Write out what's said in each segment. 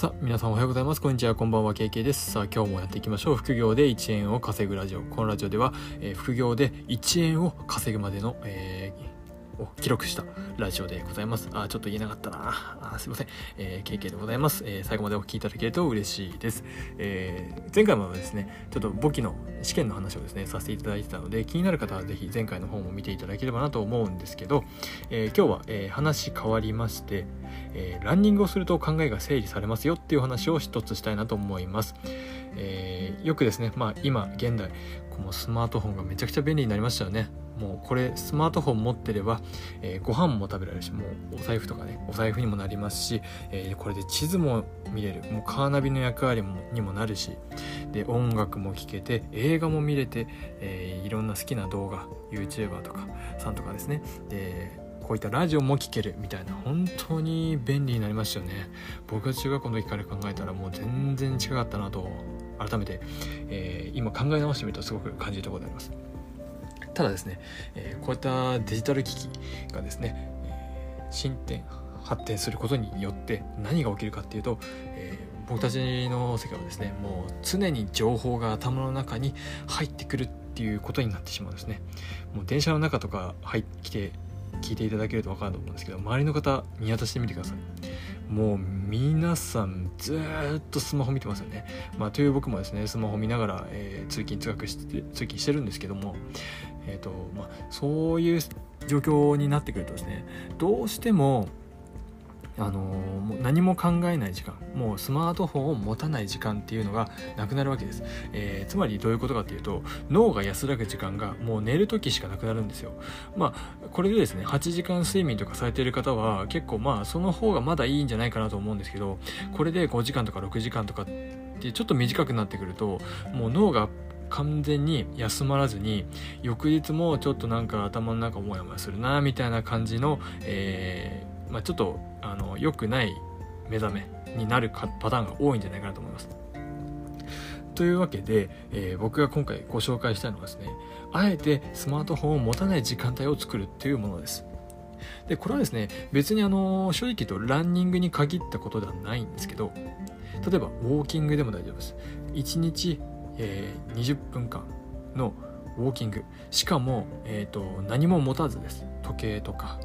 さあ、皆さんおはようございます。こんにちは、こんばんは、KK です。さあ、今日もやっていきましょう。副業で1円を稼ぐラジオ。このラジオでは、えー、副業で1円を稼ぐまでの、えーを記録したラジオでございます。あ、ちょっと言えなかったな。あすいません。えー、KK でございます。えー、最後までお聞きいただけると嬉しいです。えー、前回もですね、ちょっと簿記の試験の話をですね、させていただいてたので、気になる方はぜひ前回の方も見ていただければなと思うんですけど、えー、今日は、えー、話変わりまして、えー、ランニングをすると考えが整理されますよっていう話を一つしたいなと思います。えよくですね、まあ今現代、このスマートフォンがめちゃくちゃ便利になりましたよね。もうこれスマートフォン持ってれば、えー、ご飯も食べられるしもうお財布とかねお財布にもなりますし、えー、これで地図も見れる。もうカーナビの役割もにもなるしで音楽も聴けて映画も見れて、えー、いろんな好きな動画 YouTuber とかさんとかですね。でこういったラジオも聴けるみたいな本当に便利になりましたよね。僕が中学校の時から考えたらもう全然違かったなと改めて、えー、今考え直してみるとすごく感じるところであります。ただですね、えー、こういったデジタル機器がですね、えー、進展発展することによって何が起きるかっていうと、えー、僕たちの世界はですねもう常に情報が頭の中に入ってくるっていうことになってしまうんですね。もう電車の中とか入ってきて聞いていただけると分かると思うんですけど周りの方見渡してみてください。もう皆さんずっとスマホ見てますよね、まあ、という僕もですねスマホ見ながら、えー、通勤通学して通勤してるんですけどもえーとまあ、そういう状況になってくるとですねどうしてもあのもう何も考えない時間もうスマートフォンを持たない時間っていうのがなくなるわけです、えー、つまりどういうことかっていうと脳が安らぐ時間がもう寝る時しかなくなるんですよ。まあこれでですね8時間睡眠とかされている方は結構まあその方がまだいいんじゃないかなと思うんですけどこれで5時間とか6時間とかってちょっと短くなってくるともう脳が完全に休まらずに翌日もちょっとなんか頭の中モヤモヤするなみたいな感じの、えー、まあ、ちょっとあの良くない目覚めになるパターンが多いんじゃないかなと思います。というわけで、えー、僕が今回ご紹介したいのはですねあえてスマートフォンを持たない時間帯を作るっていうものです。でこれはですね別にあの正直言うとランニングに限ったことではないんですけど例えばウォーキングでも大丈夫です1日えー、20分間のウォーキングしかも、えーと、何も持たずです時計とか、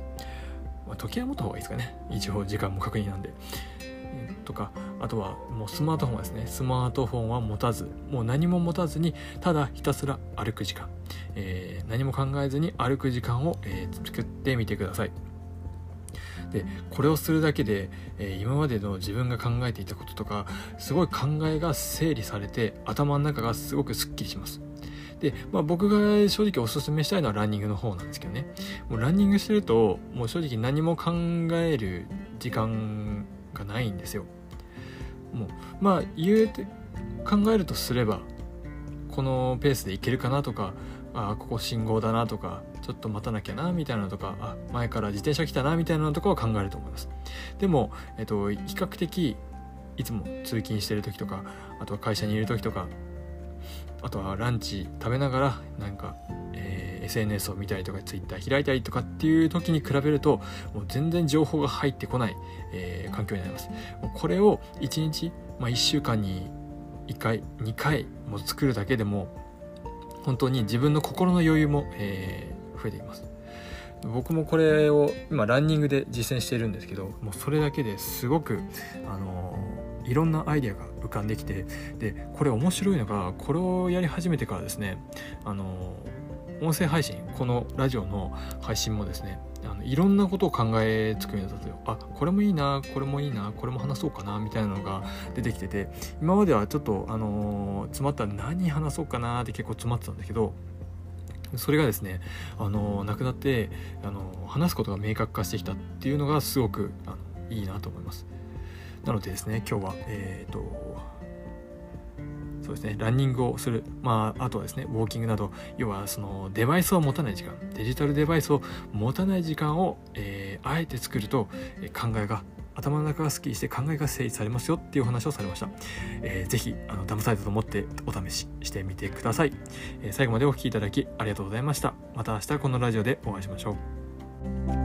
まあ、時計は持った方がいいですかね。一応時間も確認なんで、えー、とかあとはもうスマートフォンですね。スマートフォンは持たずもう何も持たずにただひたすら歩く時間、えー、何も考えずに歩く時間を、えー、作ってみてください。でこれをするだけで、えー、今までの自分が考えていたこととかすごい考えが整理されて頭の中がすごくすっきりします。で、まあ、僕が正直おすすめしたいのはランニングの方なんですけどね。もうランニングしてるともう正直何も考える時間がないんですよ。もうまあ言うて考えるとすればこのペースでいけるかなとかあここ信号だなとかちょっと待たなきゃなみたいなのとかあ前から自転車来たなみたいなのとかは考えると思います。でも、えっと、比較的いつも通勤してる時とかあとは会社にいる時とかあとはランチ食べながらなんか、えー、SNS を見たりとか Twitter 開いたりとかっていう時に比べるともう全然情報が入ってこない、えー、環境になります。これを1日、まあ、1週間に1回2回も作るだけでも本当に自分の心の余裕も、えー、増えています。僕もこれを今ランニングで実践しているんですけどもうそれだけですごくあのいろんなアイデアが浮かんできてでこれ面白いのがこれをやり始めてからですねあの音声配信このラジオの配信もですねあのいろんなことを考えつくようになったんですよ。あこれもいいなこれもいいなこれも話そうかなみたいなのが出てきてて今まではちょっとあの、詰まったら何話そうかなって結構詰まってたんだけどそれがですねあの、なくなってあの、話すことが明確化してきたっていうのがすごくあのいいなと思います。なのでですね今日はえっ、とそうですねランニングをする、まあ、あとはですねウォーキングなど要はそのデバイスを持たない時間デジタルデバイスを持たない時間を、えー、あえて作ると、えー、考えが頭の中がスッキリして考えが整理されますよっていう話をされました。えー、ぜひ、あの、騙されたと思ってお試ししてみてください。えー、最後までお聴きいただきありがとうございました。また明日このラジオでお会いしましょう。